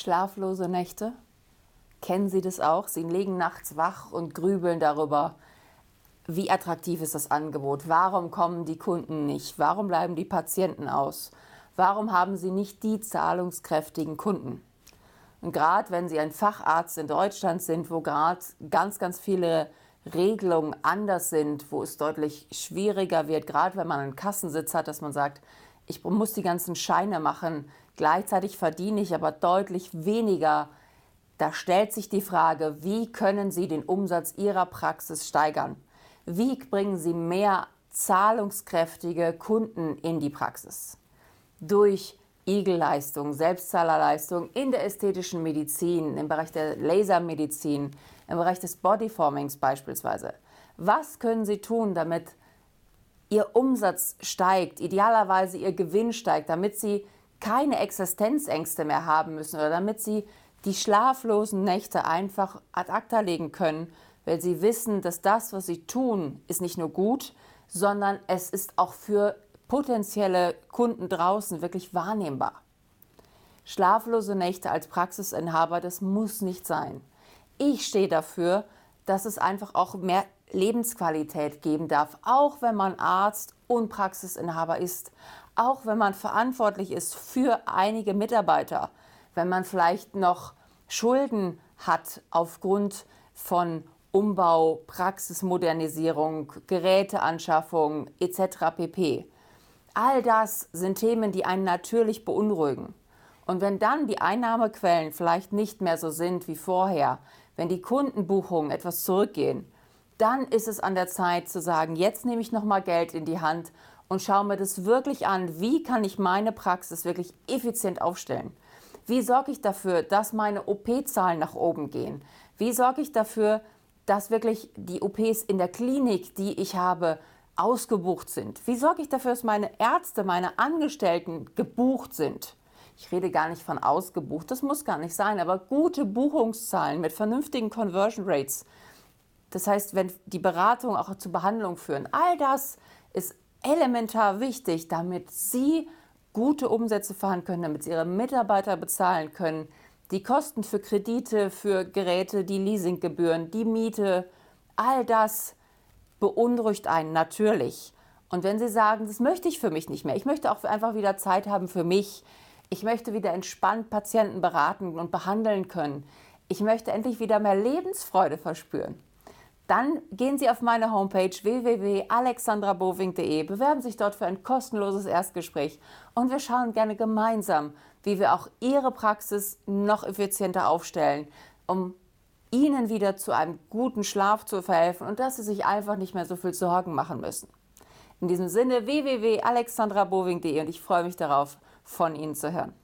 Schlaflose Nächte? Kennen Sie das auch? Sie liegen nachts wach und grübeln darüber, wie attraktiv ist das Angebot? Warum kommen die Kunden nicht? Warum bleiben die Patienten aus? Warum haben Sie nicht die zahlungskräftigen Kunden? Und gerade wenn Sie ein Facharzt in Deutschland sind, wo gerade ganz, ganz viele Regelungen anders sind, wo es deutlich schwieriger wird, gerade wenn man einen Kassensitz hat, dass man sagt, ich muss die ganzen Scheine machen, gleichzeitig verdiene ich aber deutlich weniger. Da stellt sich die Frage, wie können Sie den Umsatz Ihrer Praxis steigern? Wie bringen Sie mehr zahlungskräftige Kunden in die Praxis? Durch Igelleistung, Selbstzahlerleistung in der ästhetischen Medizin, im Bereich der Lasermedizin, im Bereich des Bodyformings beispielsweise. Was können Sie tun, damit Ihr Umsatz steigt, idealerweise Ihr Gewinn steigt, damit Sie keine Existenzängste mehr haben müssen oder damit Sie die schlaflosen Nächte einfach ad acta legen können, weil Sie wissen, dass das, was Sie tun, ist nicht nur gut, sondern es ist auch für potenzielle Kunden draußen wirklich wahrnehmbar. Schlaflose Nächte als Praxisinhaber, das muss nicht sein. Ich stehe dafür, dass es einfach auch mehr Lebensqualität geben darf, auch wenn man Arzt und Praxisinhaber ist, auch wenn man verantwortlich ist für einige Mitarbeiter, wenn man vielleicht noch Schulden hat aufgrund von Umbau, Praxismodernisierung, Geräteanschaffung etc. pp. All das sind Themen, die einen natürlich beunruhigen. Und wenn dann die Einnahmequellen vielleicht nicht mehr so sind wie vorher, wenn die Kundenbuchungen etwas zurückgehen, dann ist es an der Zeit zu sagen, jetzt nehme ich nochmal Geld in die Hand und schaue mir das wirklich an, wie kann ich meine Praxis wirklich effizient aufstellen. Wie sorge ich dafür, dass meine OP-Zahlen nach oben gehen? Wie sorge ich dafür, dass wirklich die OPs in der Klinik, die ich habe, ausgebucht sind? Wie sorge ich dafür, dass meine Ärzte, meine Angestellten gebucht sind? Ich rede gar nicht von ausgebucht, das muss gar nicht sein, aber gute Buchungszahlen mit vernünftigen Conversion Rates. Das heißt, wenn die Beratung auch zur Behandlung führen, all das ist elementar wichtig, damit Sie gute Umsätze fahren können, damit Sie Ihre Mitarbeiter bezahlen können, die Kosten für Kredite, für Geräte, die Leasinggebühren, die Miete, all das beunruhigt einen natürlich. Und wenn Sie sagen, das möchte ich für mich nicht mehr, ich möchte auch einfach wieder Zeit haben für mich, ich möchte wieder entspannt Patienten beraten und behandeln können, ich möchte endlich wieder mehr Lebensfreude verspüren, dann gehen Sie auf meine Homepage www.alexandraboving.de, bewerben sich dort für ein kostenloses Erstgespräch und wir schauen gerne gemeinsam, wie wir auch Ihre Praxis noch effizienter aufstellen, um Ihnen wieder zu einem guten Schlaf zu verhelfen und dass Sie sich einfach nicht mehr so viel Sorgen machen müssen. In diesem Sinne www.alexandraboving.de und ich freue mich darauf, von Ihnen zu hören.